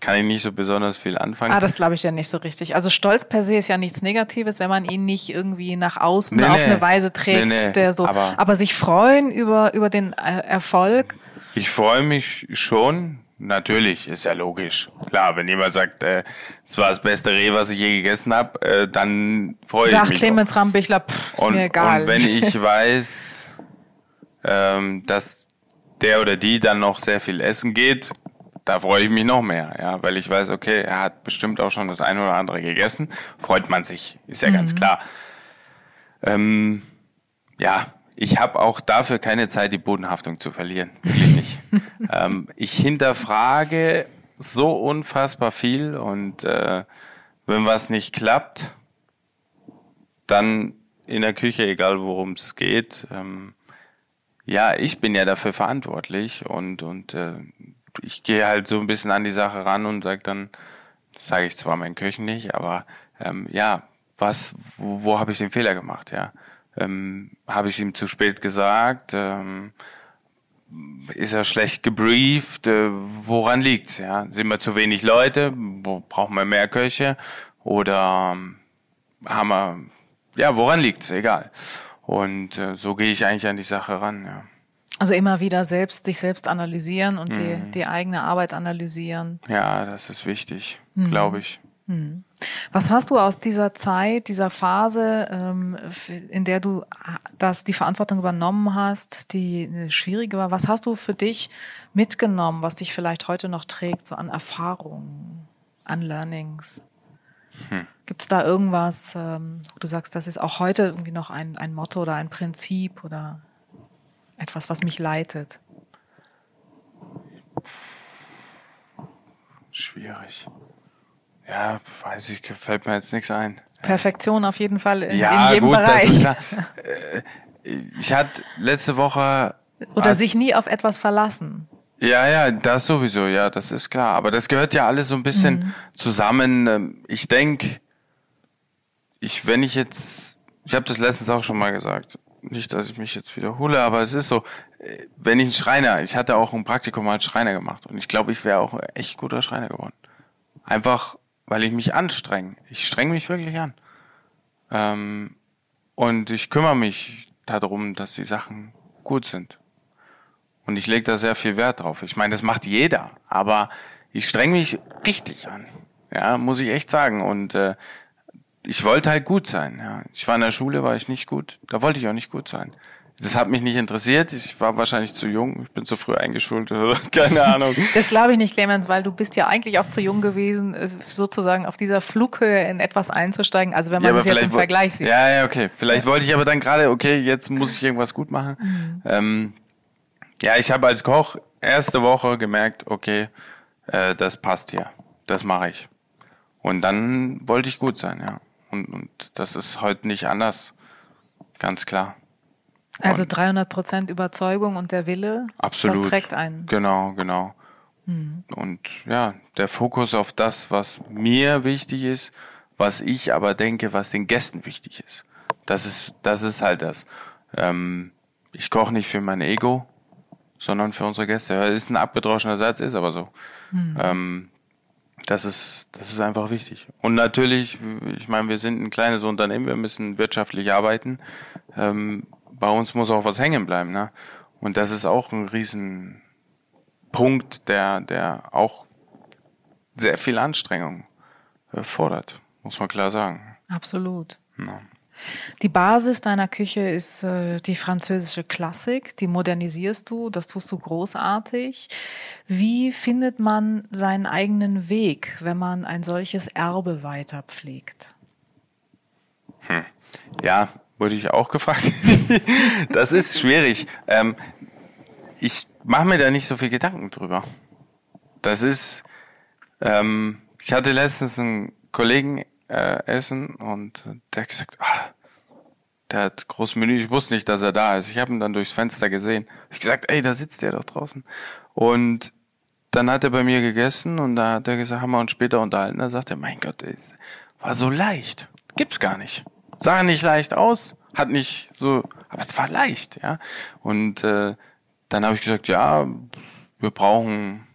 kann ich nicht so besonders viel anfangen. Ah, das glaube ich ja nicht so richtig. Also Stolz per se ist ja nichts Negatives, wenn man ihn nicht irgendwie nach außen Nee, auf nee. eine Weise trägt, Nee, der so. Aber- Aber, sich freuen über über den äh, Erfolg. Ich freue mich schon. Natürlich, ist ja logisch. Klar, wenn jemand sagt, äh, es war das beste Reh, was ich je gegessen habe, äh, dann freue ich Sagt mich. Clemens Rambichler, pff, ist und, mir egal. und wenn ich weiß, ähm, dass der oder die dann noch sehr viel essen geht, da freue ich mich noch mehr, ja, weil ich weiß, okay, er hat bestimmt auch schon das eine oder andere gegessen, freut man sich, ist ja Mhm. ganz klar. Ähm, ja, ich habe auch dafür keine Zeit, die Bodenhaftung zu verlieren, wirklich nicht. ähm, ich hinterfrage so unfassbar viel und äh, wenn was nicht klappt, dann in der Küche, egal worum es geht. Ähm, ja, ich bin ja dafür verantwortlich und, und äh, ich gehe halt so ein bisschen an die Sache ran und sage dann, das sage ich zwar meinen Köchen nicht, aber ähm, ja, was, wo, wo habe ich den Fehler gemacht, ja? Ähm, habe ich ihm zu spät gesagt? Ähm, ist er schlecht gebrieft? Äh, woran liegt's? Ja, sind wir zu wenig Leute? Brauchen wir mehr Köche? Oder ähm, haben wir, ja, woran liegt's? Egal. Und äh, so gehe ich eigentlich an die Sache ran. Ja. Also immer wieder selbst sich selbst analysieren und Mhm. die die eigene Arbeit analysieren. Ja, das ist wichtig, Mhm. glaube ich. Was hast du aus dieser Zeit, dieser Phase, ähm, in der du das die Verantwortung übernommen hast, die eine schwierige war? Was hast du für dich mitgenommen, was dich vielleicht heute noch trägt, so an Erfahrungen, an Learnings? Gibt es da irgendwas, ähm, wo du sagst, das ist auch heute irgendwie noch ein, ein Motto oder ein Prinzip oder etwas, was mich leitet? Schwierig. Ja, weiß ich, fällt mir jetzt nichts ein. Perfektion auf jeden Fall in, ja, in jedem gut, Bereich. das ist klar. Äh, Ich hatte letzte Woche Oder sich nie auf etwas verlassen. Ja, ja, das sowieso, ja, das ist klar. Aber das gehört ja alles so ein bisschen Mhm. zusammen. Ähm, Ich denke, ich, wenn ich jetzt, ich habe das letztens auch schon mal gesagt, nicht, dass ich mich jetzt wiederhole, aber es ist so, äh, wenn ich ein Schreiner, ich hatte auch ein Praktikum als Schreiner gemacht und ich glaube, ich wäre auch ein echt guter Schreiner geworden. Einfach, weil ich mich anstrenge. Ich streng mich wirklich an. Ähm, und ich kümmere mich darum, dass die Sachen gut sind. Und ich lege da sehr viel Wert drauf. Ich meine, das macht jeder, aber ich streng mich richtig an. Ja, muss ich echt sagen. Und äh, ich wollte halt gut sein. Ja. Ich war in der Schule, war ich nicht gut. Da wollte ich auch nicht gut sein. Das hat mich nicht interessiert. Ich war wahrscheinlich zu jung. Ich bin zu früh eingeschult oder keine Ahnung. Das glaube ich nicht, Clemens, weil du bist ja eigentlich auch zu jung gewesen, äh, sozusagen auf dieser Flughöhe in etwas einzusteigen. Also wenn man das jetzt im Vergleich sieht. Ja, ja, okay. Vielleicht wollte ich aber dann gerade, okay, jetzt muss ich irgendwas gut machen. Mhm. Ähm, ja, ich habe als Koch erste Woche gemerkt, okay, äh, das passt hier. Das mache ich. Und dann wollte ich gut sein, ja. Und, und das ist heute nicht anders. Ganz klar. Also 300 Prozent Überzeugung und der Wille, Absolut. das trägt einen. Genau, genau. Und ja, der Fokus auf das, was mir wichtig ist, was ich aber denke, was den Gästen wichtig ist. Das ist, das ist halt das. Ähm, ich koche nicht für mein Ego, sondern für unsere Gäste. Ist ein abgedroschener Satz, ist aber so. Ähm, Das ist, das ist einfach wichtig. Und natürlich, ich meine, wir sind ein kleines Unternehmen, wir müssen wirtschaftlich arbeiten. Ähm, bei uns muss auch was hängen bleiben, ne? Und das ist auch ein Riesenpunkt, der, der auch sehr viel Anstrengung äh, fordert, muss man klar sagen. Absolut. Ja. Die Basis deiner Küche ist äh, die französische Klassik, die modernisierst du, das tust du großartig. Wie findet man seinen eigenen Weg, wenn man ein solches Erbe weiter pflegt? Hm. Ja, wurde ich auch gefragt. das ist schwierig. Ähm, ich mache mir da nicht so viel Gedanken drüber. Das ist, ähm, ich hatte letztens einen Kollegen äh, essen und der hat gesagt, ah, der hat großes Menü, ich wusste nicht, dass er da ist. Ich habe ihn dann durchs Fenster gesehen. Ich gesagt, ey, da sitzt der doch draußen. Und dann hat er bei mir gegessen und da hat er gesagt, haben wir uns später unterhalten. Da sagt er, mein Gott, es war so leicht. Gibt's gar nicht. Sah nicht leicht aus, hat nicht so, aber es war leicht, ja. Und äh, dann habe ich gesagt, ja, wir brauchen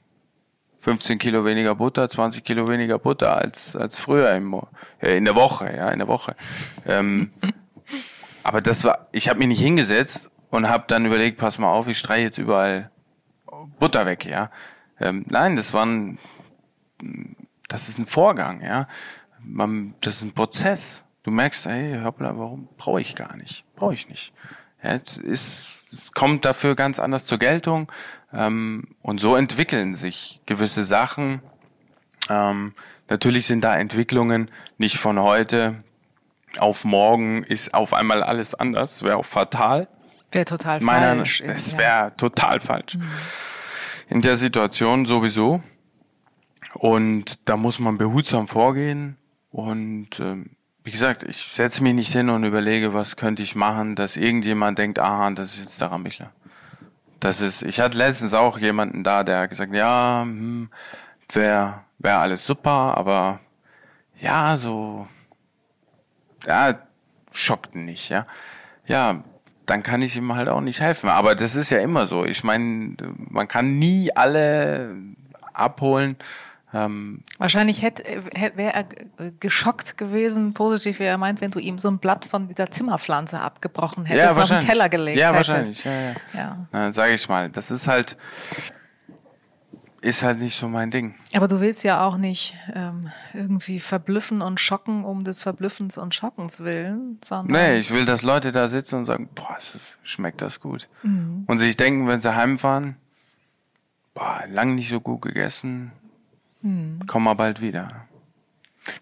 15 Kilo weniger Butter, 20 Kilo weniger Butter als, als früher im, äh, in der Woche, ja, in der Woche. Ähm, aber das war, ich habe mich nicht hingesetzt und habe dann überlegt, pass mal auf, ich streiche jetzt überall Butter weg, ja. Ähm, nein, das war ein, das ist ein Vorgang, ja. Man, das ist ein Prozess. Du merkst, hey, hoppla, warum brauche ich gar nicht? Brauche ich nicht. Ja, es, ist, es kommt dafür ganz anders zur Geltung. Ähm, und so entwickeln sich gewisse Sachen. Ähm, natürlich sind da Entwicklungen nicht von heute auf morgen ist auf einmal alles anders. Wäre auch fatal. Wäre total Meiner, falsch. Es wäre ja. total falsch. Mhm. In der Situation sowieso. Und da muss man behutsam vorgehen. Und ähm, wie gesagt, ich setze mich nicht hin und überlege, was könnte ich machen, dass irgendjemand denkt, aha, das ist jetzt der Rambichler. Das ist, ich hatte letztens auch jemanden da, der hat gesagt, ja, hm, wäre wär alles super, aber ja, so, ja, schockten nicht, ja. Ja, dann kann ich ihm halt auch nicht helfen. Aber das ist ja immer so. Ich meine, man kann nie alle abholen. Ähm, Wahrscheinlich hätte, hätte, wäre er geschockt gewesen, positiv, wie er meint, wenn du ihm so ein Blatt von dieser Zimmerpflanze abgebrochen hättest, ja, auf den Teller gelegt ja, hättest. Wahrscheinlich, ja, ja. ja. Dann sage ich mal, das ist halt, ist halt nicht so mein Ding. Aber du willst ja auch nicht ähm, irgendwie verblüffen und schocken um des Verblüffens und Schockens willen, sondern. Nee, ich will, dass Leute da sitzen und sagen, boah, ist, schmeckt das gut. Mhm. Und sich denken, wenn sie heimfahren, boah, lang nicht so gut gegessen, hm. Komm mal bald wieder.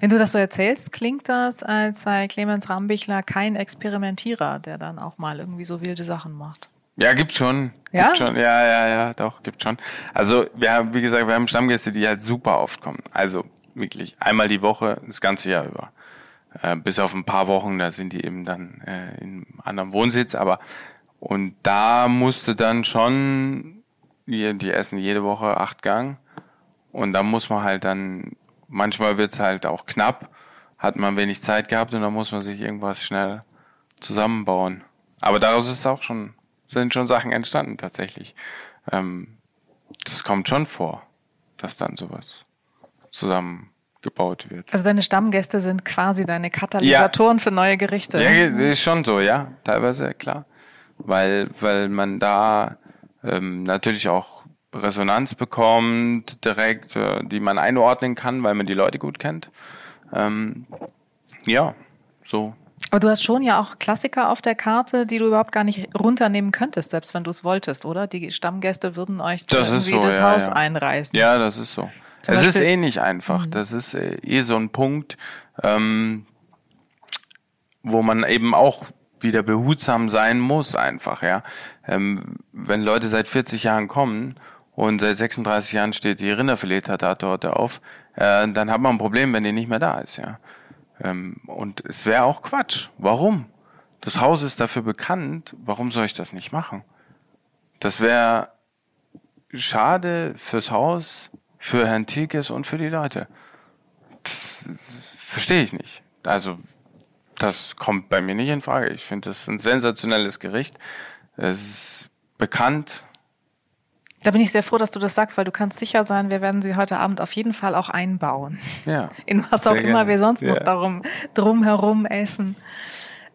Wenn du das so erzählst, klingt das, als sei Clemens Rambichler kein Experimentierer, der dann auch mal irgendwie so wilde Sachen macht. Ja, gibt schon. Ja? Gibt schon. Ja, ja, ja, doch, gibt schon. Also, wir haben, wie gesagt, wir haben Stammgäste, die halt super oft kommen. Also, wirklich einmal die Woche, das ganze Jahr über. Äh, bis auf ein paar Wochen, da sind die eben dann äh, in einem anderen Wohnsitz, aber und da musste dann schon, die, die essen jede Woche acht Gang und da muss man halt dann, manchmal wird's halt auch knapp, hat man wenig Zeit gehabt und dann muss man sich irgendwas schnell zusammenbauen. Aber daraus ist auch schon, sind schon Sachen entstanden tatsächlich. Ähm, das kommt schon vor, dass dann sowas zusammengebaut wird. Also deine Stammgäste sind quasi deine Katalysatoren ja. für neue Gerichte. Ja, ist schon so, ja, teilweise klar, weil weil man da ähm, natürlich auch Resonanz bekommt, direkt, äh, die man einordnen kann, weil man die Leute gut kennt. Ähm, ja, so. Aber du hast schon ja auch Klassiker auf der Karte, die du überhaupt gar nicht runternehmen könntest, selbst wenn du es wolltest, oder? Die Stammgäste würden euch das irgendwie so, das ja, Haus ja. einreißen. Ja, das ist so. Zum es Beispiel, ist eh nicht einfach. Mhm. Das ist äh, eh so ein Punkt, ähm, wo man eben auch wieder behutsam sein muss, einfach, ja. Ähm, wenn Leute seit 40 Jahren kommen und seit 36 Jahren steht die Rinderfilet-Tatartorte auf, äh, dann hat man ein Problem, wenn die nicht mehr da ist, ja. Ähm, und es wäre auch Quatsch. Warum? Das Haus ist dafür bekannt. Warum soll ich das nicht machen? Das wäre schade fürs Haus, für Herrn Tilkes und für die Leute. Das verstehe ich nicht. Also, das kommt bei mir nicht in Frage. Ich finde, das ist ein sensationelles Gericht. Es ist bekannt, Da bin ich sehr froh, dass du das sagst, weil du kannst sicher sein, wir werden sie heute Abend auf jeden Fall auch einbauen. Ja. In was auch immer wir sonst ja. noch darum drumherum essen.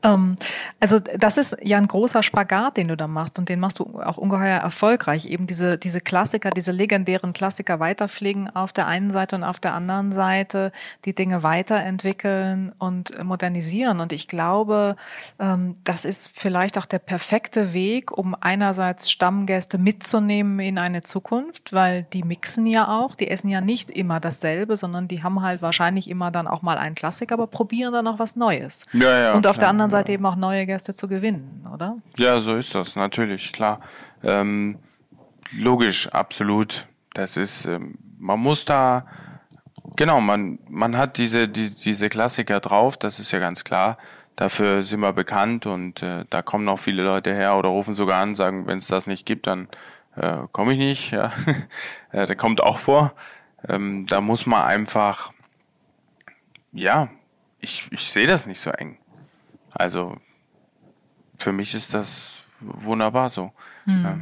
Ähm, also das ist ja ein großer Spagat, den du da machst und den machst du auch ungeheuer erfolgreich. Eben diese, diese Klassiker, diese legendären Klassiker weiterpflegen auf der einen Seite und auf der anderen Seite die Dinge weiterentwickeln und modernisieren. Und ich glaube, ähm, das ist vielleicht auch der perfekte Weg, um einerseits Stammgäste mitzunehmen in eine Zukunft, weil die mixen ja auch, die essen ja nicht immer dasselbe, sondern die haben halt wahrscheinlich immer dann auch mal einen Klassiker, aber probieren dann auch was Neues. Ja, ja, und auf klar. der anderen anderen Seite eben auch neue Gäste zu gewinnen, oder? Ja, so ist das, natürlich, klar. Ähm, logisch, absolut. Das ist, ähm, man muss da, genau, man, man hat diese, die, diese Klassiker drauf, das ist ja ganz klar. Dafür sind wir bekannt und äh, da kommen auch viele Leute her oder rufen sogar an, sagen, wenn es das nicht gibt, dann äh, komme ich nicht. Ja. äh, der kommt auch vor. Ähm, da muss man einfach, ja, ich, ich sehe das nicht so eng. Also für mich ist das wunderbar so. Mhm. Ja.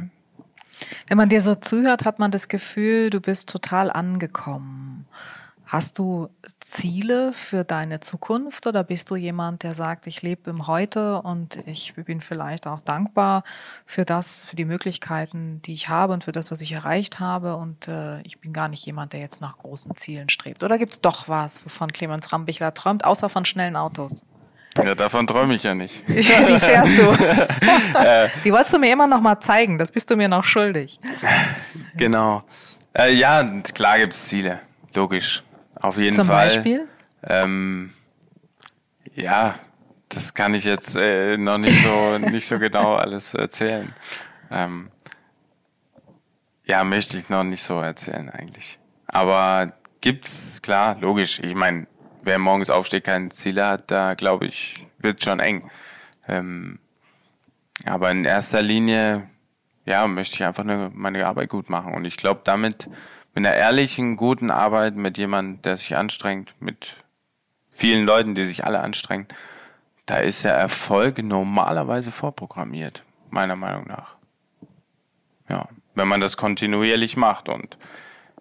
Wenn man dir so zuhört, hat man das Gefühl, du bist total angekommen. Hast du Ziele für deine Zukunft oder bist du jemand, der sagt, ich lebe im Heute und ich bin vielleicht auch dankbar für das, für die Möglichkeiten, die ich habe und für das, was ich erreicht habe und äh, ich bin gar nicht jemand, der jetzt nach großen Zielen strebt? Oder gibt es doch was, wovon Clemens Rambichler träumt, außer von schnellen Autos? Ja, davon träume ich ja nicht. Die fährst du. Die wolltest du mir immer noch mal zeigen. Das bist du mir noch schuldig. Genau. Äh, ja, klar gibt's Ziele. Logisch. Auf jeden Zum Fall. Zum Beispiel? Ähm, ja, das kann ich jetzt äh, noch nicht so, nicht so genau alles erzählen. Ähm, ja, möchte ich noch nicht so erzählen eigentlich. Aber gibt's, klar, logisch. Ich meine, wer morgens aufsteht, keine Ziele hat, da glaube ich, wird schon eng. Ähm, aber in erster Linie, ja, möchte ich einfach eine, meine Arbeit gut machen. Und ich glaube, damit mit einer ehrlichen, guten Arbeit, mit jemandem, der sich anstrengt, mit vielen Leuten, die sich alle anstrengen, da ist der Erfolg normalerweise vorprogrammiert, meiner Meinung nach. Ja, wenn man das kontinuierlich macht. Und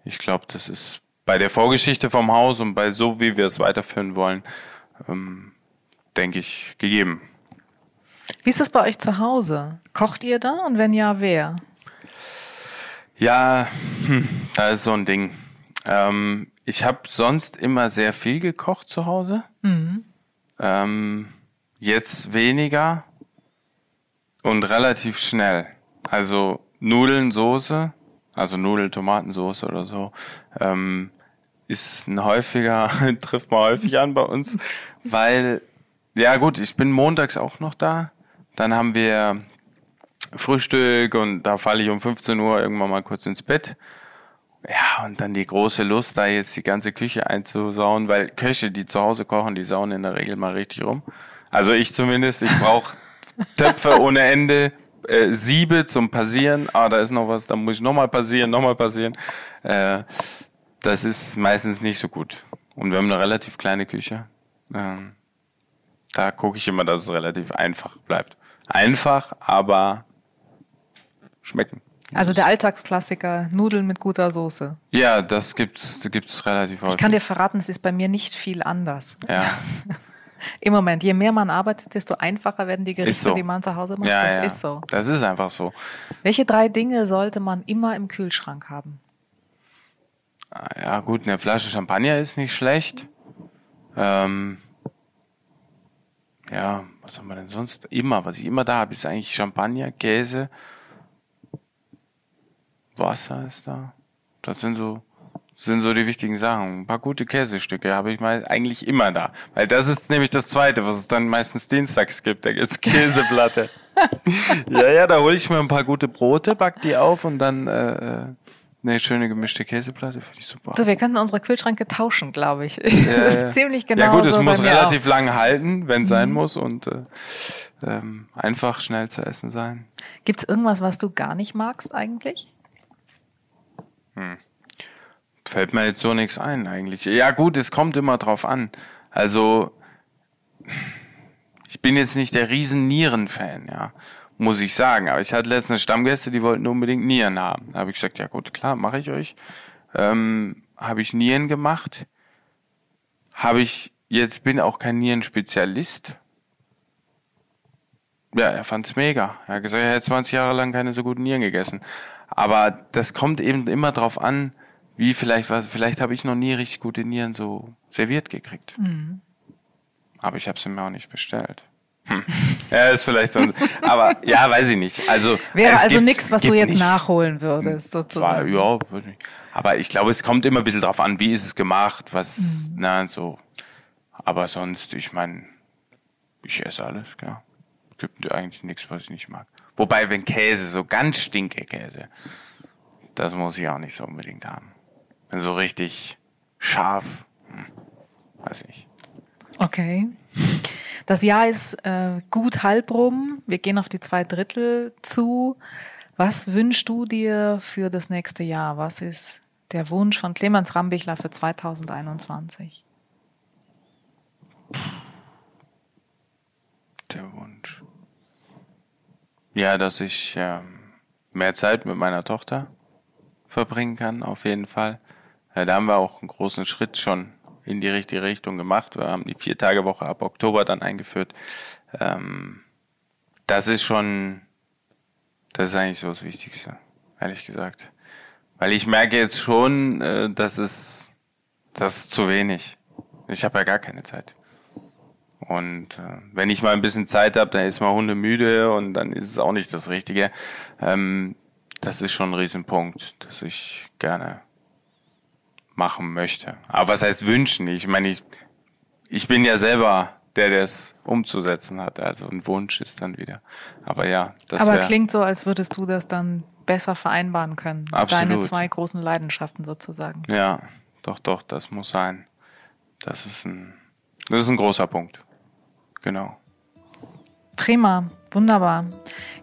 ich glaube, das ist bei der Vorgeschichte vom Haus und bei so, wie wir es weiterführen wollen, ähm, denke ich, gegeben. Wie ist es bei euch zu Hause? Kocht ihr da und wenn ja, wer? Ja, hm, da ist so ein Ding. Ähm, ich habe sonst immer sehr viel gekocht zu Hause. Mhm. Ähm, jetzt weniger und relativ schnell. Also Nudeln, Soße, also Nudeln, Tomatensoße oder so. Ähm, ist ein häufiger, trifft man häufig an bei uns, weil, ja gut, ich bin montags auch noch da. Dann haben wir Frühstück und da falle ich um 15 Uhr irgendwann mal kurz ins Bett. Ja, und dann die große Lust, da jetzt die ganze Küche einzusauen, weil Köche, die zu Hause kochen, die sauen in der Regel mal richtig rum. Also ich zumindest, ich brauche Töpfe ohne Ende, äh, Siebe zum Passieren. Ah, da ist noch was, da muss ich nochmal passieren, nochmal passieren. Äh, das ist meistens nicht so gut. Und wir haben eine relativ kleine Küche. Ähm, da gucke ich immer, dass es relativ einfach bleibt. Einfach, aber schmecken. Also der Alltagsklassiker, Nudeln mit guter Soße. Ja, das gibt's, gibt's relativ häufig. Ich kann dir verraten, es ist bei mir nicht viel anders. Ja. Im Moment, je mehr man arbeitet, desto einfacher werden die Gerichte, so. die man zu Hause macht. Ja, das ja. ist so. Das ist einfach so. Welche drei Dinge sollte man immer im Kühlschrank haben? Ah, ja, gut, eine Flasche Champagner ist nicht schlecht. Ähm, ja, was haben wir denn sonst? Immer, was ich immer da habe, ist eigentlich Champagner, Käse, Wasser ist da. Das sind so, sind so die wichtigen Sachen. Ein paar gute Käsestücke habe ich mal eigentlich immer da. Weil das ist nämlich das Zweite, was es dann meistens dienstags gibt. Da gibt's Käseplatte. ja, ja, da hole ich mir ein paar gute Brote, back die auf und dann äh, äh eine schöne gemischte Käseplatte finde ich super. So, wir könnten unsere Kühlschränke tauschen, glaube ich. Ja, das ist ziemlich genau Ja gut, es so muss relativ auch. lang halten, wenn es mhm. sein muss und äh, ähm, einfach schnell zu essen sein. Gibt es irgendwas, was du gar nicht magst eigentlich? Hm. Fällt mir jetzt so nichts ein eigentlich. Ja gut, es kommt immer drauf an. Also ich bin jetzt nicht der riesen Nieren-Fan, ja. muss ich sagen. Aber ich hatte letztens Stammgäste, die wollten unbedingt Nieren haben. Da habe ich gesagt, ja gut, klar, mache ich euch. Ähm, habe ich Nieren gemacht. Habe ich, jetzt bin auch kein Nierenspezialist. Ja, er fand's mega. Er hat gesagt, er hat 20 Jahre lang keine so guten Nieren gegessen. Aber das kommt eben immer drauf an, wie vielleicht was, vielleicht habe ich noch nie richtig gute Nieren so serviert gekriegt. Mhm. Aber ich habe sie mir auch nicht bestellt. Hm. Ja, ist vielleicht so. aber ja, weiß ich nicht. Also wäre also nichts, was du jetzt nicht, nachholen würdest, sozusagen. Ja, aber ich glaube, es kommt immer ein bisschen drauf an, wie ist es gemacht, was, mhm. na, so. Aber sonst, ich meine, ich esse alles, klar. Gibt eigentlich nichts, was ich nicht mag. Wobei, wenn Käse, so ganz stinke Käse, das muss ich auch nicht so unbedingt haben. Wenn so richtig scharf, hm, weiß ich. Okay. Das Jahr ist äh, gut halb rum. Wir gehen auf die zwei Drittel zu. Was wünschst du dir für das nächste Jahr? Was ist der Wunsch von Clemens Rambichler für 2021? Der Wunsch. Ja, dass ich äh, mehr Zeit mit meiner Tochter verbringen kann, auf jeden Fall. Ja, da haben wir auch einen großen Schritt schon in die richtige Richtung gemacht. Wir haben die Vier-Tage-Woche ab Oktober dann eingeführt. Ähm, das ist schon, das ist eigentlich so das Wichtigste, ehrlich gesagt. Weil ich merke jetzt schon, äh, dass es, das ist zu wenig. Ich habe ja gar keine Zeit. Und äh, wenn ich mal ein bisschen Zeit habe, dann ist man Hunde müde und dann ist es auch nicht das Richtige. Ähm, das ist schon ein Riesenpunkt, dass ich gerne machen möchte. Aber was heißt wünschen? Ich meine, ich, ich bin ja selber der, der es umzusetzen hat. Also ein Wunsch ist dann wieder. Aber ja, das Aber klingt so, als würdest du das dann besser vereinbaren können. Absolut. Deine zwei großen Leidenschaften sozusagen. Ja, doch, doch, das muss sein. Das ist ein, das ist ein großer Punkt. Genau. Prima, wunderbar.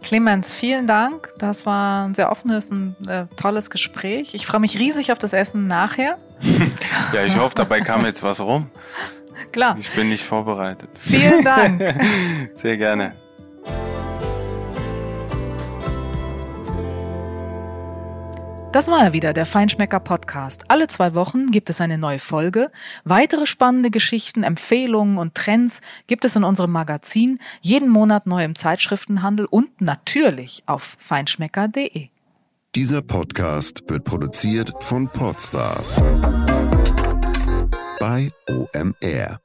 Clemens, vielen Dank. Das war ein sehr offenes und äh, tolles Gespräch. Ich freue mich riesig auf das Essen nachher. ja, ich hoffe, dabei kam jetzt was rum. Klar. Ich bin nicht vorbereitet. Vielen Dank. sehr gerne. Das war er wieder, der Feinschmecker Podcast. Alle zwei Wochen gibt es eine neue Folge. Weitere spannende Geschichten, Empfehlungen und Trends gibt es in unserem Magazin, jeden Monat neu im Zeitschriftenhandel und natürlich auf feinschmecker.de. Dieser Podcast wird produziert von Podstars bei OMR.